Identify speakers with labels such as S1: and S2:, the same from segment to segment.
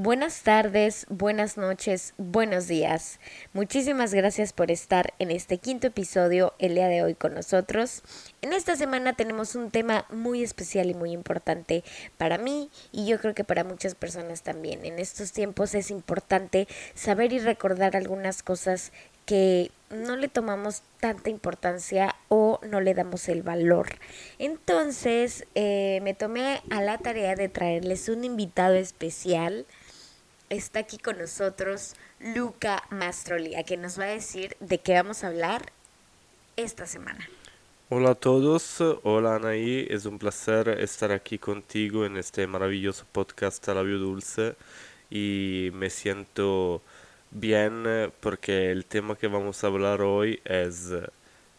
S1: Buenas tardes, buenas noches, buenos días. Muchísimas gracias por estar en este quinto episodio el día de hoy con nosotros. En esta semana tenemos un tema muy especial y muy importante para mí y yo creo que para muchas personas también. En estos tiempos es importante saber y recordar algunas cosas que no le tomamos tanta importancia o no le damos el valor. Entonces eh, me tomé a la tarea de traerles un invitado especial está aquí con nosotros Luca Mastrolia, que nos va a decir de qué vamos a hablar esta semana.
S2: Hola a todos, hola Anaí, es un placer estar aquí contigo en este maravilloso podcast a Labio Dulce y me siento bien porque el tema que vamos a hablar hoy es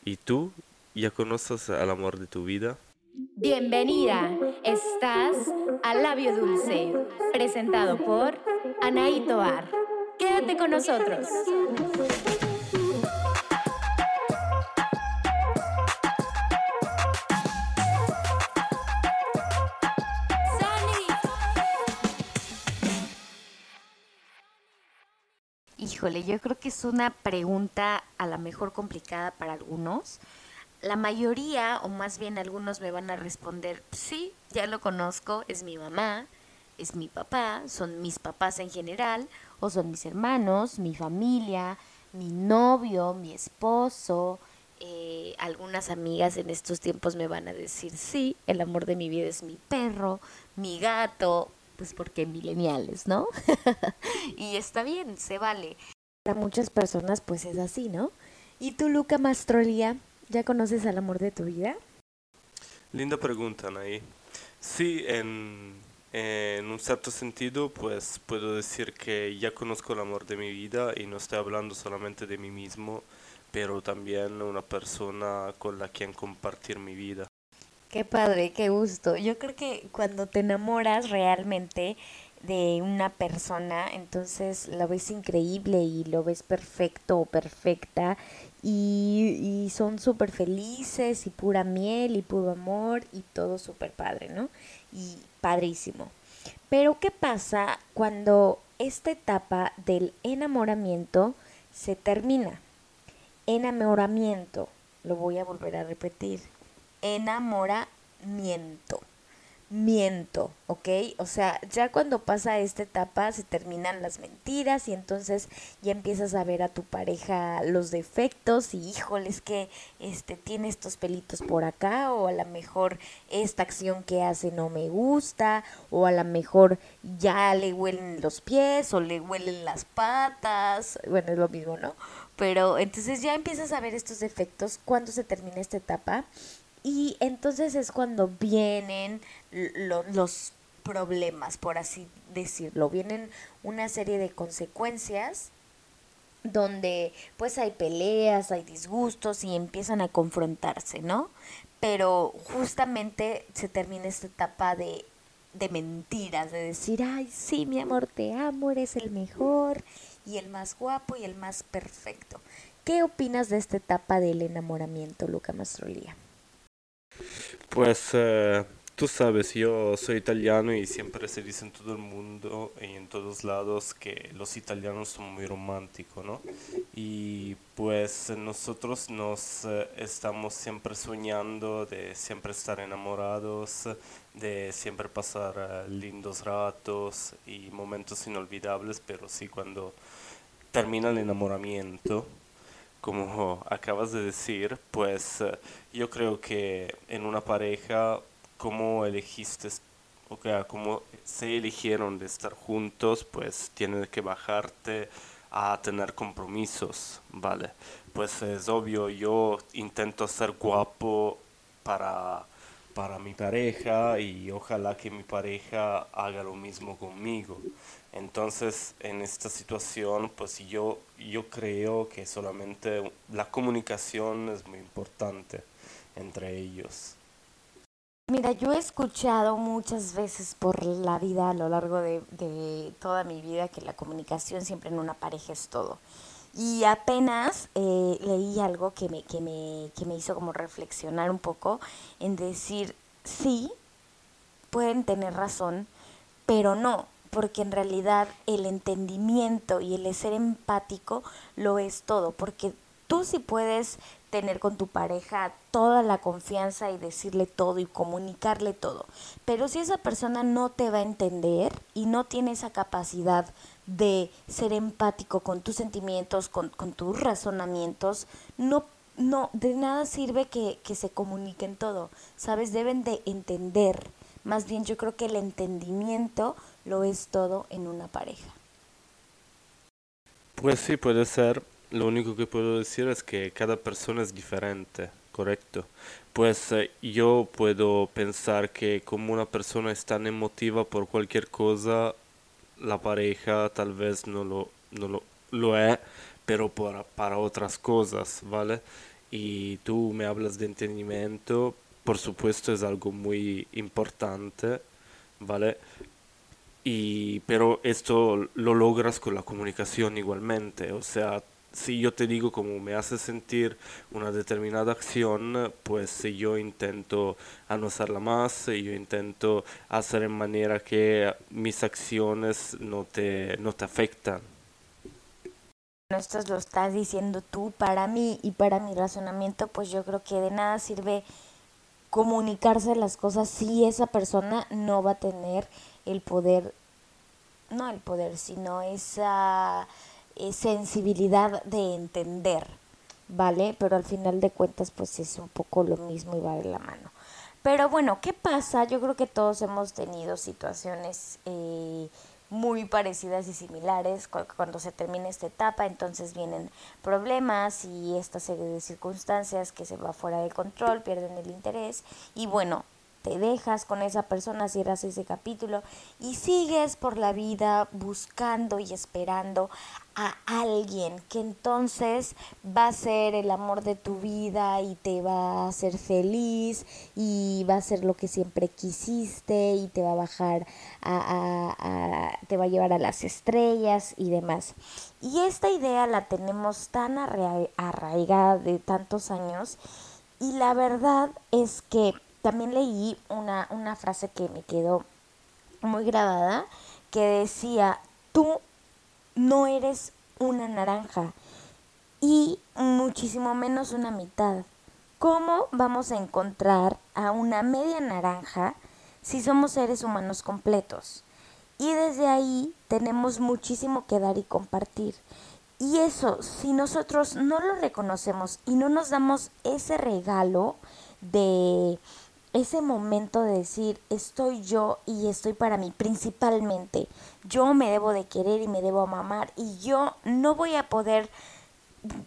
S2: ¿y tú ya conoces al amor de tu vida?
S1: Bienvenida, estás a Labio Dulce, presentado por Anaí Toar. Quédate con nosotros. Híjole, yo creo que es una pregunta a la mejor complicada para algunos. La mayoría, o más bien algunos, me van a responder, sí, ya lo conozco, es mi mamá, es mi papá, son mis papás en general, o son mis hermanos, mi familia, mi novio, mi esposo. Eh, algunas amigas en estos tiempos me van a decir, sí, el amor de mi vida es mi perro, mi gato, pues porque mileniales, ¿no? y está bien, se vale. Para muchas personas pues es así, ¿no? ¿Y tú, Luca Mastrolia, ya conoces al amor de tu vida?
S2: Linda pregunta, Nay. Sí, en en un cierto sentido, pues puedo decir que ya conozco el amor de mi vida y no estoy hablando solamente de mí mismo, pero también una persona con la quien compartir mi vida.
S1: Qué padre, qué gusto. Yo creo que cuando te enamoras realmente de una persona, entonces lo ves increíble y lo ves perfecto o perfecta y, son súper felices y pura miel y puro amor y todo súper padre, ¿no? Y padrísimo. Pero ¿qué pasa cuando esta etapa del enamoramiento se termina? Enamoramiento, lo voy a volver a repetir, enamoramiento miento, ¿ok? O sea, ya cuando pasa esta etapa se terminan las mentiras y entonces ya empiezas a ver a tu pareja los defectos y híjoles que este tiene estos pelitos por acá o a lo mejor esta acción que hace no me gusta o a lo mejor ya le huelen los pies o le huelen las patas, bueno, es lo mismo, ¿no? Pero entonces ya empiezas a ver estos defectos cuando se termina esta etapa y entonces es cuando vienen los problemas, por así decirlo. Vienen una serie de consecuencias donde pues hay peleas, hay disgustos y empiezan a confrontarse, ¿no? Pero justamente se termina esta etapa de, de mentiras, de decir, ay, sí, mi amor, te amo, eres el mejor y el más guapo y el más perfecto. ¿Qué opinas de esta etapa del enamoramiento, Luca Mastrolía?
S2: Pues eh, tú sabes, yo soy italiano y siempre se dice en todo el mundo y en todos lados que los italianos son muy románticos, ¿no? Y pues nosotros nos eh, estamos siempre soñando de siempre estar enamorados, de siempre pasar eh, lindos ratos y momentos inolvidables, pero sí cuando termina el enamoramiento como acabas de decir, pues eh, yo creo que en una pareja, como elegiste, o sea, como se eligieron de estar juntos, pues tienes que bajarte a tener compromisos, ¿vale? Pues es obvio, yo intento ser guapo para, para mi pareja y ojalá que mi pareja haga lo mismo conmigo. Entonces, en esta situación, pues yo, yo creo que solamente la comunicación es muy importante entre ellos.
S1: Mira, yo he escuchado muchas veces por la vida, a lo largo de, de toda mi vida, que la comunicación siempre en una pareja es todo. Y apenas eh, leí algo que me, que, me, que me hizo como reflexionar un poco en decir, sí, pueden tener razón, pero no, porque en realidad el entendimiento y el ser empático lo es todo, porque tú sí puedes tener con tu pareja toda la confianza y decirle todo y comunicarle todo. Pero si esa persona no te va a entender y no tiene esa capacidad de ser empático con tus sentimientos, con, tus razonamientos, no, no, de nada sirve que, que se comuniquen todo. ¿Sabes? Deben de entender. Más bien yo creo que el entendimiento lo es todo en una pareja.
S2: Pues sí, puede ser lo único que puedo decir es que cada persona es diferente, correcto. Pues eh, yo puedo pensar que como una persona es tan emotiva por cualquier cosa, la pareja tal vez no lo, no lo, lo es, pero para, para otras cosas, ¿vale? Y tú me hablas de entendimiento, por supuesto es algo muy importante, ¿vale? Y, pero esto lo logras con la comunicación igualmente, o sea, si yo te digo cómo me hace sentir una determinada acción, pues yo intento anunciarla más, yo intento hacer en manera que mis acciones no te, no te afectan.
S1: Esto lo estás diciendo tú para mí y para mi razonamiento, pues yo creo que de nada sirve comunicarse las cosas si esa persona no va a tener el poder, no el poder, sino esa eh, sensibilidad de entender, ¿vale? Pero al final de cuentas pues es un poco lo mismo y va de la mano. Pero bueno, ¿qué pasa? Yo creo que todos hemos tenido situaciones eh, muy parecidas y similares cuando se termina esta etapa, entonces vienen problemas y esta serie de circunstancias que se va fuera de control, pierden el interés y bueno, te dejas con esa persona, cierras ese capítulo y sigues por la vida buscando y esperando a alguien que entonces va a ser el amor de tu vida y te va a hacer feliz y va a ser lo que siempre quisiste y te va a bajar a, te va a llevar a las estrellas y demás. Y esta idea la tenemos tan arraigada de tantos años y la verdad es que también leí una, una frase que me quedó muy grabada que decía, tú no eres una naranja y muchísimo menos una mitad. ¿Cómo vamos a encontrar a una media naranja si somos seres humanos completos? Y desde ahí tenemos muchísimo que dar y compartir. Y eso, si nosotros no lo reconocemos y no nos damos ese regalo de ese momento de decir estoy yo y estoy para mí principalmente. Yo me debo de querer y me debo amar y yo no voy a poder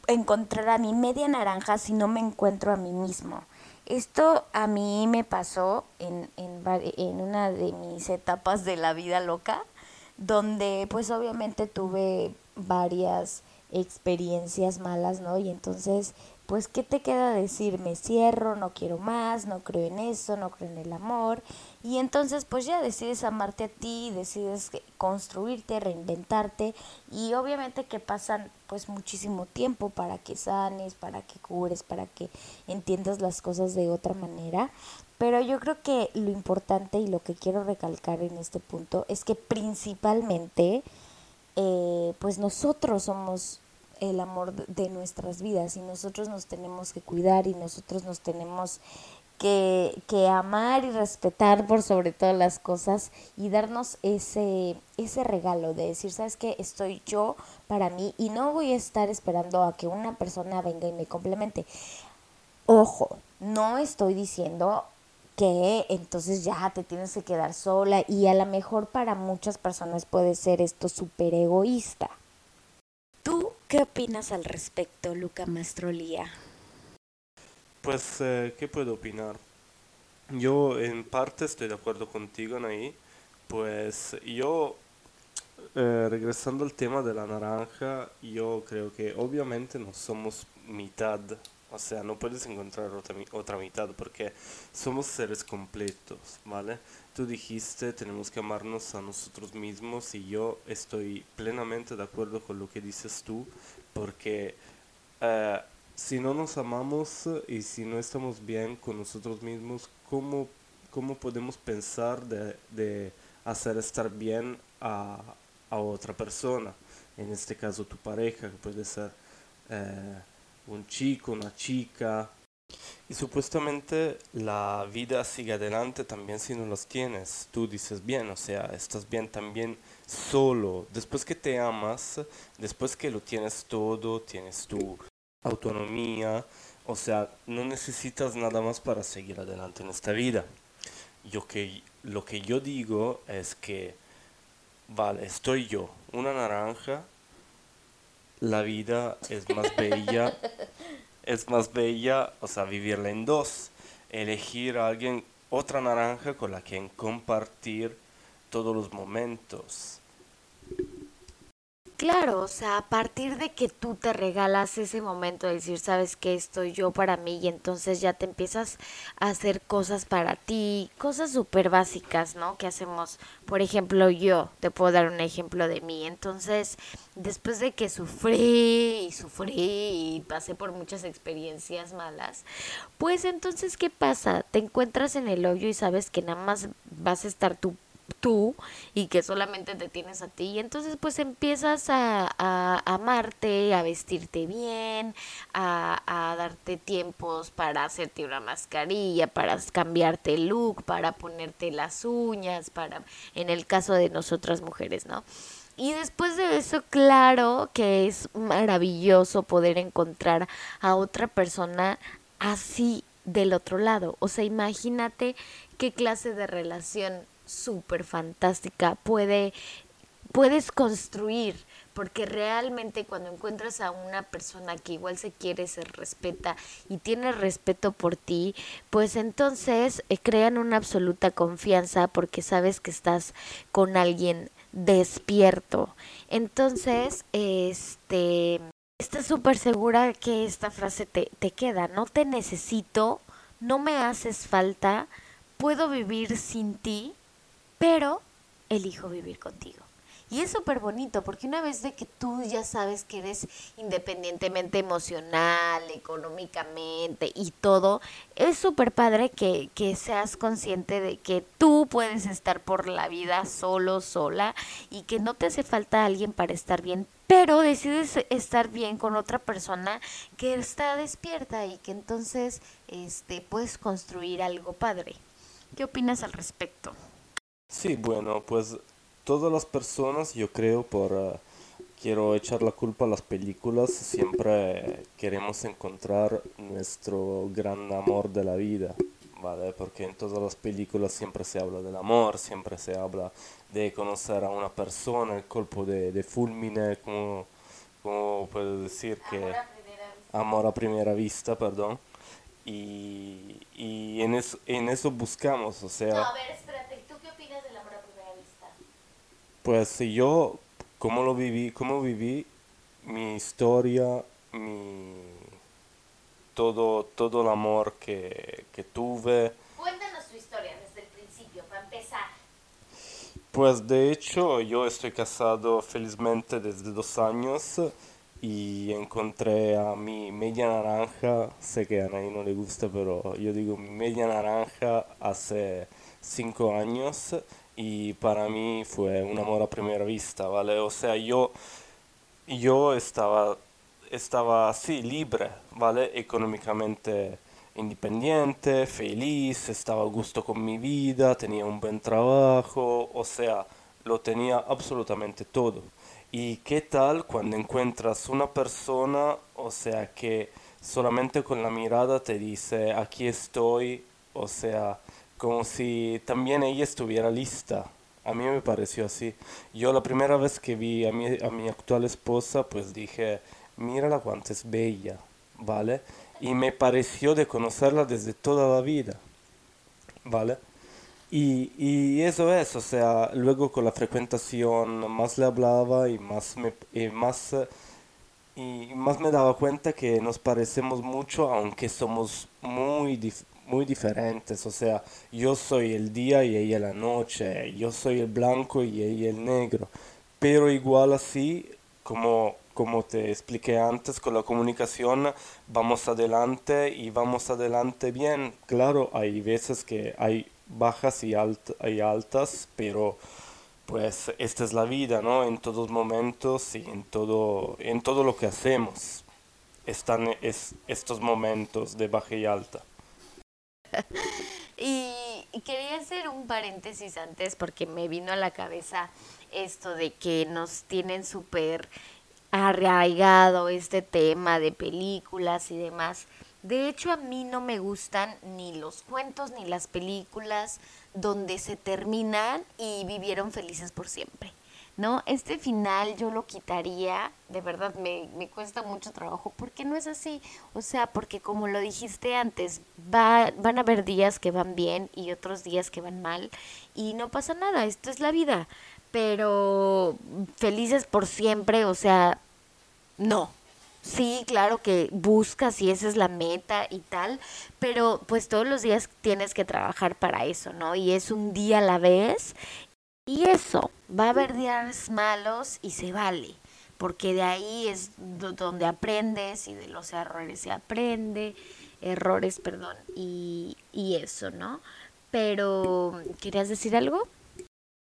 S1: encontrar a mi media naranja si no me encuentro a mí mismo. Esto a mí me pasó en, en, en una de mis etapas de la vida loca, donde pues obviamente tuve varias experiencias malas, ¿no? Y entonces pues ¿qué te queda decir? Me cierro, no quiero más, no creo en eso, no creo en el amor. Y entonces pues ya decides amarte a ti, decides construirte, reinventarte y obviamente que pasan pues muchísimo tiempo para que sanes, para que cures, para que entiendas las cosas de otra manera. Pero yo creo que lo importante y lo que quiero recalcar en este punto es que principalmente eh, pues nosotros somos el amor de nuestras vidas y nosotros nos tenemos que cuidar y nosotros nos tenemos que, que, amar y respetar por sobre todas las cosas y darnos ese, ese regalo de decir, sabes que estoy yo para mí y no voy a estar esperando a que una persona venga y me complemente. Ojo, no estoy diciendo que entonces ya te tienes que quedar sola y a lo mejor para muchas personas puede ser esto súper egoísta. ¿Tú qué opinas al respecto, Luca Mastrolía?
S2: Pues, eh, ¿qué puedo opinar? Yo en parte estoy de acuerdo contigo, ahí. Pues yo, eh, regresando al tema de la naranja, yo creo que obviamente no somos mitad o sea, no puedes encontrar otra, otra mitad porque somos seres completos, ¿vale? Tú dijiste, tenemos que amarnos a nosotros mismos y yo estoy plenamente de acuerdo con lo que dices tú porque eh, si no nos amamos y si no estamos bien con nosotros mismos, ¿cómo, cómo podemos pensar de, de hacer estar bien a, a otra persona, en este caso tu pareja, que puede ser eh, un chico, una chica. Y supuestamente la vida sigue adelante también si no los tienes. Tú dices bien, o sea, estás bien también solo. Después que te amas, después que lo tienes todo, tienes tu autonomía, o sea, no necesitas nada más para seguir adelante en esta vida. Yo que, lo que yo digo es que, vale, estoy yo, una naranja, la vida es más bella, es más bella, o sea, vivirla en dos, elegir a alguien, otra naranja con la que compartir todos los momentos.
S1: Claro, o sea, a partir de que tú te regalas ese momento de decir, sabes que estoy yo para mí y entonces ya te empiezas a hacer cosas para ti, cosas súper básicas, ¿no? Que hacemos, por ejemplo, yo, te puedo dar un ejemplo de mí. Entonces, después de que sufrí y sufrí y pasé por muchas experiencias malas, pues entonces, ¿qué pasa? Te encuentras en el hoyo y sabes que nada más vas a estar tú tú y que solamente te tienes a ti. Y entonces pues empiezas a, amarte, a vestirte bien, a, a, darte tiempos para hacerte una mascarilla, para cambiarte el look, para ponerte las uñas, para, en el caso de nosotras mujeres, ¿no? Y después de eso, claro que es maravilloso poder encontrar a otra persona así del otro lado. O sea, imagínate qué clase de relación súper fantástica, puede, puedes construir, porque realmente cuando encuentras a una persona que igual se quiere, se respeta y tiene respeto por ti, pues entonces eh, crean una absoluta confianza porque sabes que estás con alguien despierto. Entonces, este, estás súper segura que esta frase te, te queda, no te necesito, no me haces falta, puedo vivir sin ti pero elijo vivir contigo. Y es súper bonito porque una vez de que tú ya sabes que eres independientemente emocional, económicamente y todo, es súper padre que, que, seas consciente de que tú puedes estar por la vida solo, sola y que no te hace falta alguien para estar bien, pero decides estar bien con otra persona que está despierta y que entonces este, puedes construir algo padre. ¿Qué opinas al respecto?
S2: Sí, bueno, pues todas las personas, yo creo, por uh, quiero echar la culpa a las películas, siempre queremos encontrar nuestro gran amor de la vida, ¿vale? Porque en todas las películas siempre se habla del amor, siempre se habla de conocer a una persona, el colpo de, de fulmine, como, como puedo decir que... Amor a primera vista, perdón. Y, y en, eso, en eso buscamos, o sea...
S1: No, a ver,
S2: Pues yo, como lo viví, cómo viví mi historia, mi todo, todo el amor que, que tuve.
S1: Cuéntanos tu historia desde el principio, para empezar.
S2: Pues de hecho yo estoy casado felizmente desde dos años y encontré a mi media naranja, sé que a nadie no le gusta, pero yo digo mi media naranja hace cinco años y para mí fue un amor a primera vista, ¿vale? O sea, yo, yo estaba, estaba así, libre, ¿vale? Económicamente independiente, feliz, estaba a gusto con mi vida, tenía un buen trabajo, o sea, lo tenía absolutamente todo. ¿Y qué tal cuando encuentras una persona, o sea, que solamente con la mirada te dice, aquí estoy, o sea, como si también ella estuviera lista. A mí me pareció así. Yo la primera vez que vi a mi, a mi actual esposa, pues dije, mírala cuánto es bella, ¿vale? Y me pareció de conocerla desde toda la vida, ¿vale? Y, y eso es, o sea, luego con la frecuentación más le hablaba y más me, y más, y más me daba cuenta que nos parecemos mucho, aunque somos muy, muy diferentes, o sea, yo soy el día y ella la noche, yo soy el blanco y ella el negro, pero igual así, como, como te expliqué antes, con la comunicación vamos adelante y vamos adelante bien. Claro, hay veces que hay bajas y, alt altas, pero pues esta es la vida, ¿no? En todos momentos y en todo, en todo lo que hacemos están es, estos momentos de baja y alta.
S1: y, quería hacer un paréntesis antes porque me vino a la cabeza esto de que nos tienen súper arraigado este tema de películas y demás. De hecho, a mí no me gustan ni los cuentos ni las películas donde se terminan y vivieron felices por siempre. ¿No? Este final yo lo quitaría, de verdad me, me cuesta mucho trabajo, porque no es así. O sea, porque como lo dijiste antes, va, van a haber días que van bien y otros días que van mal, y no pasa nada, esto es la vida. Pero felices por siempre, o sea, no, Sí, claro que buscas y esa es la meta y tal, pero pues todos los días tienes que trabajar para eso, ¿no? Y es un día a la vez. Y eso, va a haber días malos y se vale, porque de ahí es donde aprendes y de los errores se aprende, errores, perdón, y, eso, ¿no? Pero, ¿querías decir algo?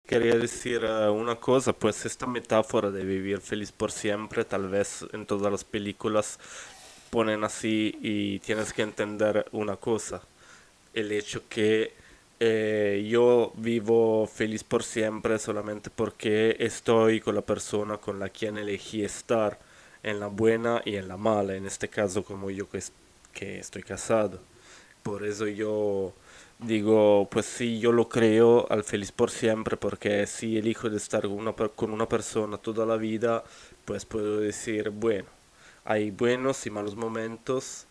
S2: Quería decir uh, una cosa, pues esta metáfora de vivir feliz por siempre, tal vez en todas las películas ponen así y tienes que entender una cosa, el hecho que eh, yo vivo feliz por siempre solamente porque estoy con la persona con la quien elegí estar, en la buena y en la mala, en este caso como yo que, estoy casado. Por eso yo digo, pues sí, yo lo creo al feliz por siempre, porque si elijo de estar con una persona toda la vida, pues puedo decir, bueno, hay buenos y malos momentos,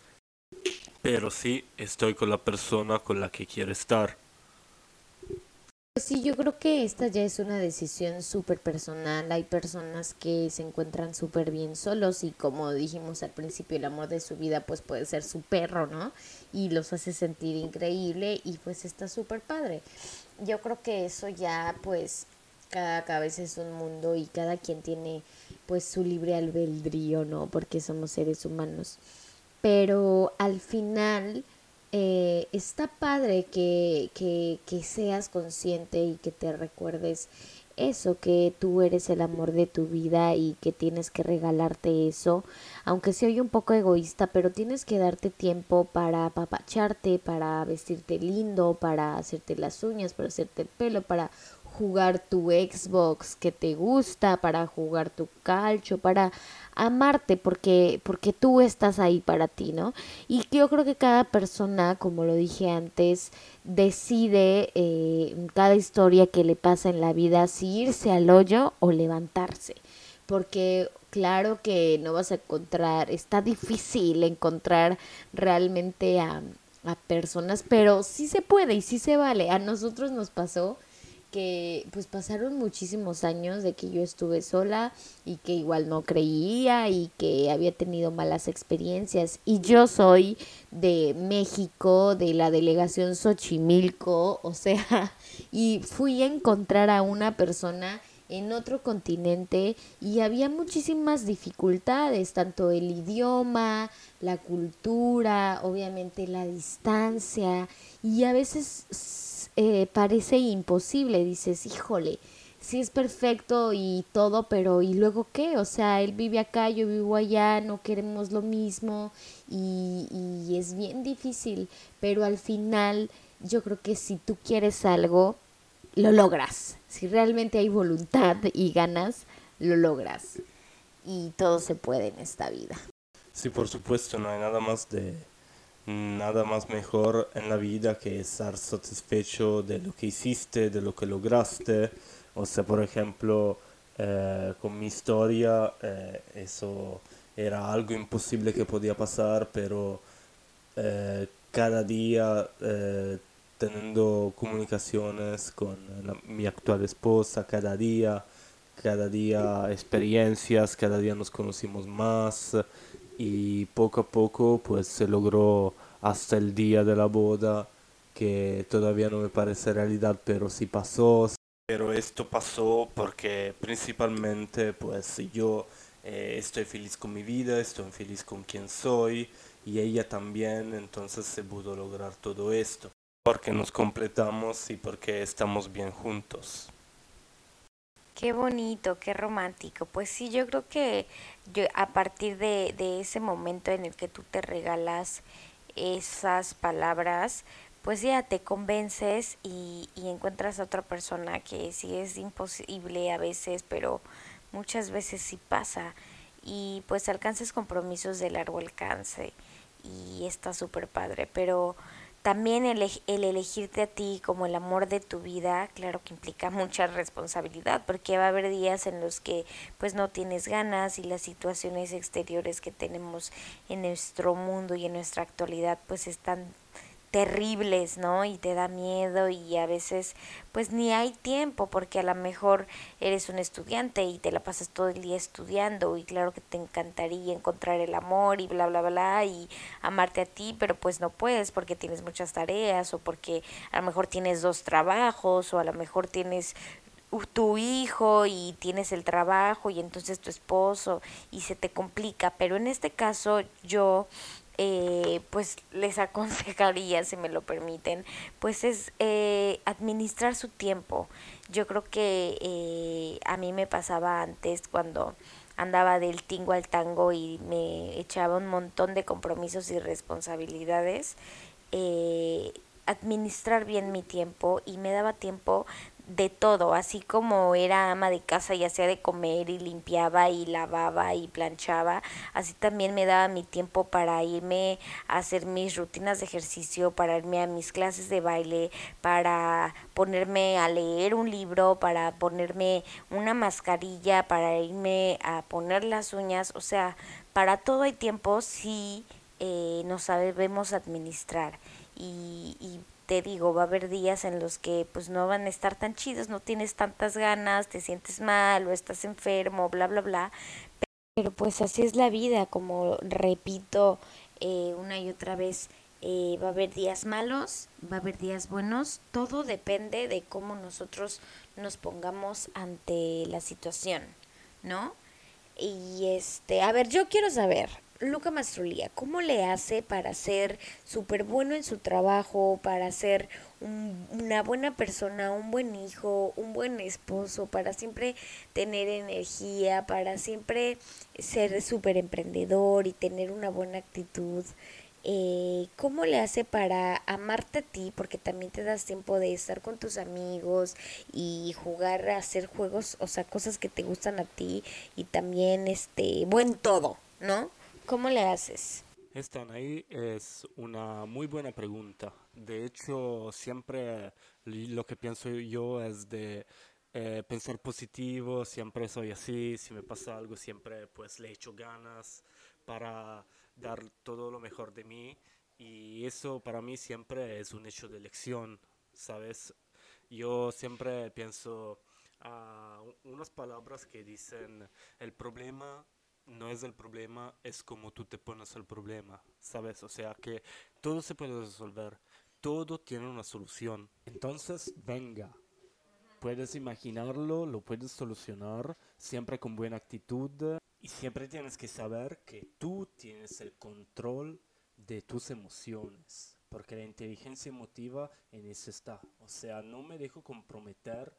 S2: pero sí estoy con la persona con la que quiero estar.
S1: Pues sí, yo creo que esta ya es una decisión súper personal. Hay personas que se encuentran súper bien solos y como dijimos al principio, el amor de su vida pues puede ser su perro, ¿no? Y los hace sentir increíble y pues está súper padre. Yo creo que eso ya pues cada cabeza es un mundo y cada quien tiene pues su libre albedrío, ¿no? Porque somos seres humanos. Pero al final eh, está padre que, que, que seas consciente y que te recuerdes eso, que tú eres el amor de tu vida y que tienes que regalarte eso, aunque se oye un poco egoísta, pero tienes que darte tiempo para apapacharte, para vestirte lindo, para hacerte las uñas, para hacerte el pelo, para jugar tu Xbox que te gusta, para jugar tu calcho, para amarte porque porque tú estás ahí para ti, ¿no? Y yo creo que cada persona, como lo dije antes, decide eh, cada historia que le pasa en la vida si irse al hoyo o levantarse, porque claro que no vas a encontrar, está difícil encontrar realmente a, a personas, pero sí se puede y sí se vale. A nosotros nos pasó que pues pasaron muchísimos años de que yo estuve sola y que igual no creía y que había tenido malas experiencias. Y yo soy de México, de la delegación Xochimilco, o sea, y fui a encontrar a una persona en otro continente y había muchísimas dificultades, tanto el idioma, la cultura, obviamente la distancia y a veces eh, parece imposible, dices, híjole, sí es perfecto y todo, pero ¿y luego qué? O sea, él vive acá, yo vivo allá, no queremos lo mismo y, y es bien difícil, pero al final yo creo que si tú quieres algo, lo logras. Si realmente hay voluntad y ganas, lo logras. Y todo se puede en esta vida.
S2: Sí, por supuesto, no hay nada más de nada más mejor en la vida que estar satisfecho de lo que hiciste, de lo que lograste. O sea, por ejemplo, eh, con mi historia, eh, eso era algo imposible que podía pasar, pero eh, cada día teniendo comunicaciones con mi actual esposa, cada día, cada día experiencias, cada día nos conocimos más y poco a poco pues se logró hasta el día de la boda que todavía no me parece realidad pero sí pasó. Pero esto pasó porque principalmente pues yo eh, estoy feliz con mi vida estoy feliz con quien soy y ella también entonces se pudo lograr todo esto. Porque nos completamos y porque estamos bien juntos
S1: Qué bonito, qué romántico. Pues sí, yo creo que yo, a partir de, de ese momento en el que tú te regalas esas palabras, pues ya te convences y, y encuentras a otra persona que sí es imposible a veces, pero muchas veces sí pasa. Y pues alcances compromisos de largo alcance y está súper padre, pero también el, el elegirte a ti como el amor de tu vida, claro que implica mucha responsabilidad, porque va a haber días en los que pues no tienes ganas y las situaciones exteriores que tenemos en nuestro mundo y en nuestra actualidad pues están terribles, ¿no? Y te da miedo y a veces pues ni hay tiempo porque a lo mejor eres un estudiante y te la pasas todo el día estudiando y claro que te encantaría encontrar el amor y bla bla bla y amarte a ti, pero pues no puedes porque tienes muchas tareas o porque a lo mejor tienes dos trabajos o a lo mejor tienes tu hijo y tienes el trabajo y entonces tu esposo y se te complica, pero en este caso yo eh, pues les aconsejaría, si me lo permiten, pues es eh, administrar su tiempo. Yo creo que eh, a mí me pasaba antes cuando andaba del tingo al tango y me echaba un montón de compromisos y responsabilidades, eh, administrar bien mi tiempo y me daba tiempo de todo, así como era ama de casa y hacía de comer y limpiaba y lavaba y planchaba, así también me daba mi tiempo para irme a hacer mis rutinas de ejercicio, para irme a mis clases de baile, para ponerme a leer un libro, para ponerme una mascarilla, para irme a poner las uñas, o sea, para todo hay tiempo si eh, nos sabemos administrar. Y, y te digo, va a haber días en los que pues no van a estar tan chidos, no tienes tantas ganas, te sientes mal o estás enfermo, bla, bla, bla. Pero pues así es la vida, como repito eh, una y otra vez, eh, va a haber días malos, va a haber días buenos, todo depende de cómo nosotros nos pongamos ante la situación, ¿no? Y este, a ver, yo quiero saber, Luca Mastrolía, ¿cómo le hace para ser súper bueno en su trabajo, para ser un, una buena persona, un buen hijo, un buen esposo, para siempre tener energía, para siempre ser súper emprendedor y tener una buena actitud? Eh, ¿Cómo le hace para amarte a ti? Porque también te das tiempo de estar con tus amigos y jugar hacer juegos, o sea, cosas que te gustan a ti y también, este, buen todo, ¿no? ¿Cómo le haces?
S2: Están ahí es una muy buena pregunta. De hecho, siempre lo que pienso yo es de eh, pensar positivo, siempre soy así, si me pasa algo siempre pues le echo ganas para dar todo lo mejor de mí y eso para mí siempre es un hecho de elección, ¿sabes? Yo siempre pienso a unas palabras que dicen el problema no es el problema, es como tú te pones el problema, ¿sabes? O sea que todo se puede resolver, todo tiene una solución. Entonces, venga, puedes imaginarlo, lo puedes solucionar, siempre con buena actitud y siempre tienes que saber que tú tienes el control de tus emociones, porque la inteligencia emotiva en eso está. O sea, no me dejo comprometer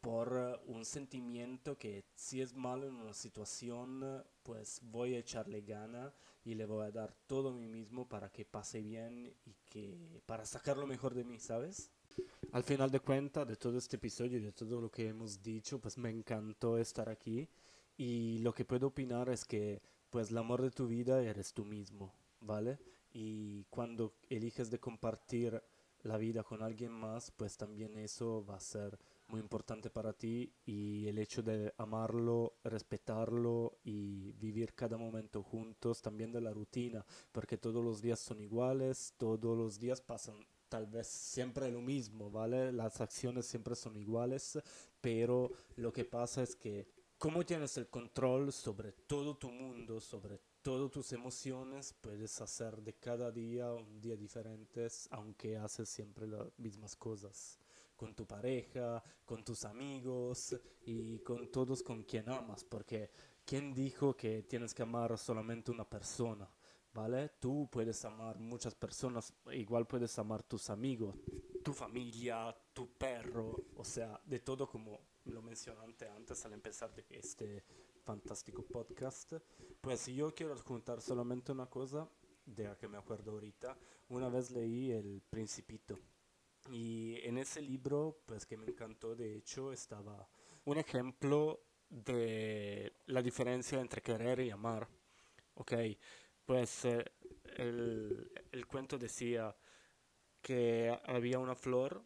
S2: por eh, un sentimiento que si es malo en una situación, pues voy a echarle gana y le voy a dar todo a mí mismo para que pase bien y que para sacar lo mejor de mí, ¿sabes? Al final de cuentas, de todo este episodio y de todo lo que hemos dicho, pues me encantó estar aquí y lo que puedo opinar es que pues el amor de tu vida eres tú mismo, ¿vale? Y cuando eliges de compartir la vida con alguien más, pues también eso va a ser muy importante para ti y el hecho de amarlo, respetarlo y vivir cada momento juntos, también de la rutina, porque todos los días son iguales, todos los días pasan tal vez siempre lo mismo, ¿vale? Las acciones siempre son iguales, pero lo que pasa es que como tienes el control sobre todo tu mundo, sobre todas tus emociones, puedes hacer de cada día un día diferente, aunque haces siempre las mismas cosas con tu pareja, con tus amigos y con todos con quien amas, porque ¿quién dijo que tienes que amar solamente una persona? ¿vale? Tú puedes amar muchas personas, igual puedes amar tus amigos, tu familia, tu perro, o sea, de todo como lo mencioné antes al empezar de este fantástico podcast. Pues yo quiero juntar solamente una cosa de la que me acuerdo ahorita. Una vez leí El Principito. Y en ese libro, pues que me encantó, de hecho, estaba un ejemplo de la diferencia entre querer y amar. Ok, pues eh, el, el cuento decía que había una flor,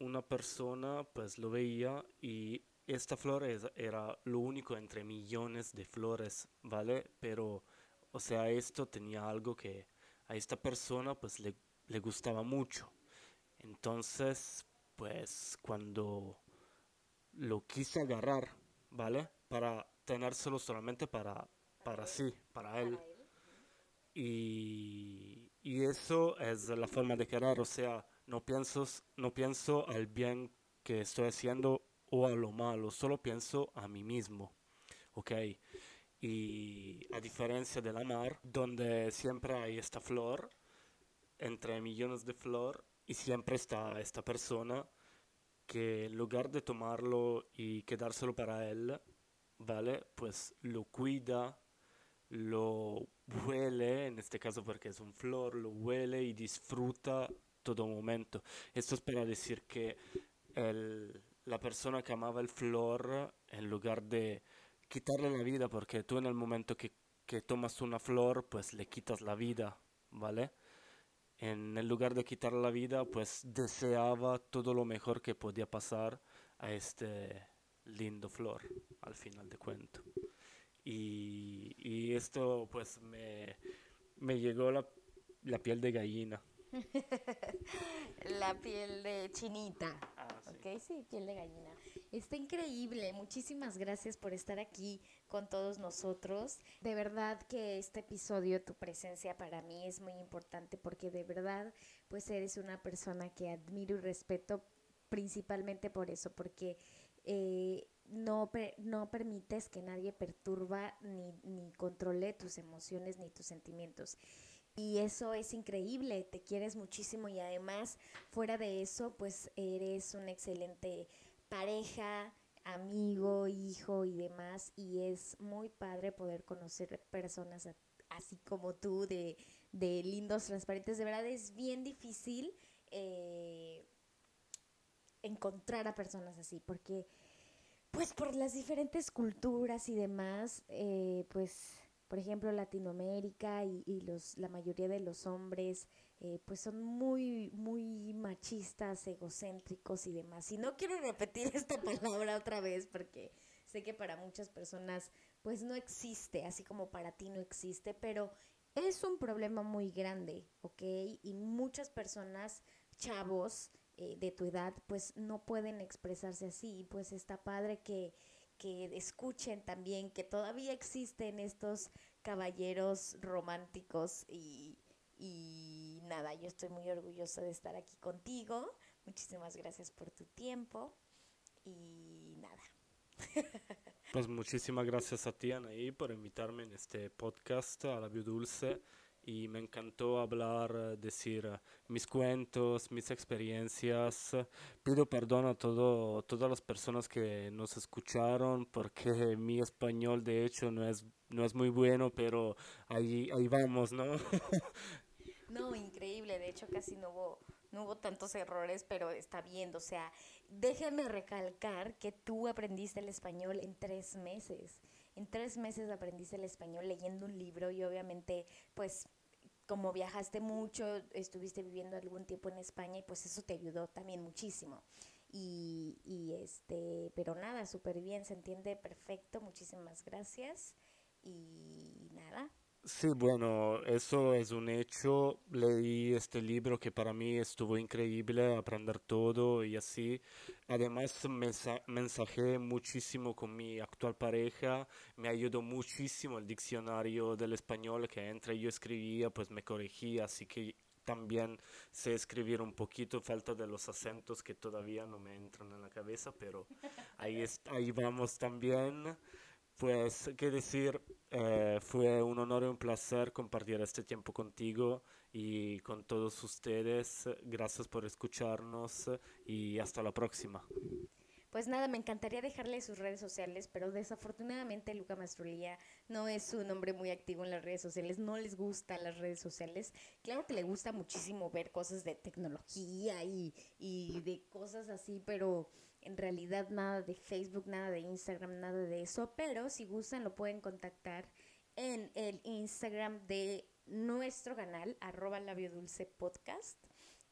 S2: una persona pues lo veía y esta flor era lo único entre millones de flores, ¿vale? Pero, o sea, esto tenía algo que a esta persona pues le, le gustaba mucho. Entonces, pues cuando lo quise agarrar, ¿vale? Para tenérselo solamente para, para sí, para él y, eso es la forma de querer, o sea, no pienso, no pienso al bien que estoy haciendo o a lo malo, solo pienso a mí mismo, ¿ok? Y a diferencia del amar, donde siempre hay esta flor, entre millones de flor, y siempre está esta persona que en lugar de tomarlo y quedárselo para él, ¿vale? Pues lo cuida, lo huele, en este caso porque es un flor, lo huele y disfruta todo momento. Esto es para decir que el, la persona que amaba el flor, en lugar de quitarle la vida, porque tú en el momento que, que tomas una flor, pues le quitas la vida, ¿vale? En el lugar de quitarle la vida, pues deseaba todo lo mejor que podía pasar a este lindo flor, al final de cuento. Y, esto pues me, llegó la, piel de gallina.
S1: la piel de chinita. Sí. Ok, sí, piel de gallina. Está increíble. Muchísimas gracias por estar aquí con todos nosotros. De verdad que este episodio, tu presencia para mí es muy importante porque de verdad, pues eres una persona que admiro y respeto principalmente por eso, porque eh, no, no permites que nadie perturba ni, ni controle tus emociones ni tus sentimientos. Y eso es increíble, te quieres muchísimo y además fuera de eso pues eres una excelente pareja, amigo, hijo y demás y es muy padre poder conocer personas así como tú de, de lindos, transparentes. De verdad es bien difícil eh, encontrar a personas así porque pues por las diferentes culturas y demás, eh, pues por ejemplo Latinoamérica y, los la mayoría de los hombres eh, pues son muy muy machistas egocéntricos y demás. Y no quiero repetir esta palabra otra vez porque sé que para muchas personas pues no existe así como para ti no existe pero es un problema muy grande ok y muchas personas chavos eh, de tu edad pues no pueden expresarse así. Pues está padre que, que escuchen también que todavía existen estos caballeros románticos y, y nada, yo estoy muy orgullosa de estar aquí contigo. Muchísimas gracias por tu tiempo y nada.
S2: Pues muchísimas gracias a ti, Anaí, por invitarme en este podcast a la Dulce y me encantó hablar, eh, decir eh, mis cuentos, mis experiencias. Pido perdón a todo, todas las personas que nos escucharon porque mi español de hecho no es, no es muy bueno, pero ahí, ahí vamos, ¿no?
S1: No, increíble, de hecho casi no hubo, no hubo tantos errores, pero está bien, o sea, déjame recalcar que tú aprendiste el español en tres meses, en tres meses aprendiste el español leyendo un libro y obviamente pues como viajaste mucho, estuviste viviendo algún tiempo en España y pues eso te ayudó también muchísimo. Y, y este, pero nada, súper bien, se entiende perfecto, muchísimas gracias y nada,
S2: Sí, bueno, eso es un hecho. Leí este libro que para mí estuvo increíble, aprender todo y así. Además, mensajé muchísimo con mi actual pareja, me ayudó muchísimo el diccionario del español que entre yo escribía, pues me corregía, así que también sé escribir un poquito, falta de los acentos que todavía no me entran en la cabeza, pero ahí, ahí vamos también. Pues, qué decir, eh, fue un honor y un placer compartir este tiempo contigo y con todos ustedes. Gracias por escucharnos y hasta la próxima.
S1: Pues nada, me encantaría dejarle sus redes sociales, pero desafortunadamente Luca Mastrolía no es un hombre muy activo en las redes sociales, no les gustan las redes sociales. Claro que le gusta muchísimo ver cosas de tecnología y, y de cosas así, pero en realidad nada de Facebook, nada de Instagram, nada de eso. Pero si gustan lo pueden contactar en el Instagram de nuestro canal, arroba labio dulce podcast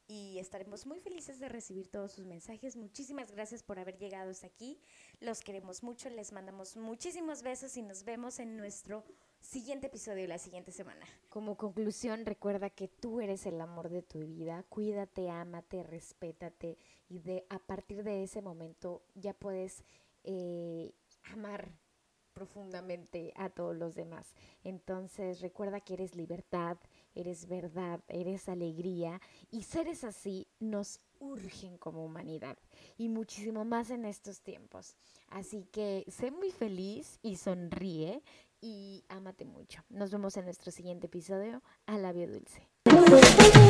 S1: y estaremos muy felices de recibir todos sus mensajes. Muchísimas gracias por haber llegado hasta aquí. Los queremos mucho, les mandamos muchísimos besos y nos vemos en nuestro siguiente episodio la siguiente semana. Como conclusión, recuerda que tú eres el amor de tu vida. Cuídate, ámate, respétate y de a partir de ese momento ya puedes eh, amar profundamente a todos los demás. Entonces recuerda que eres libertad, eres verdad, eres alegría y seres así nos urgen como humanidad y muchísimo más en estos tiempos. Así que sé muy feliz y sonríe y ámate mucho. Nos vemos en nuestro siguiente episodio a Labio Dulce.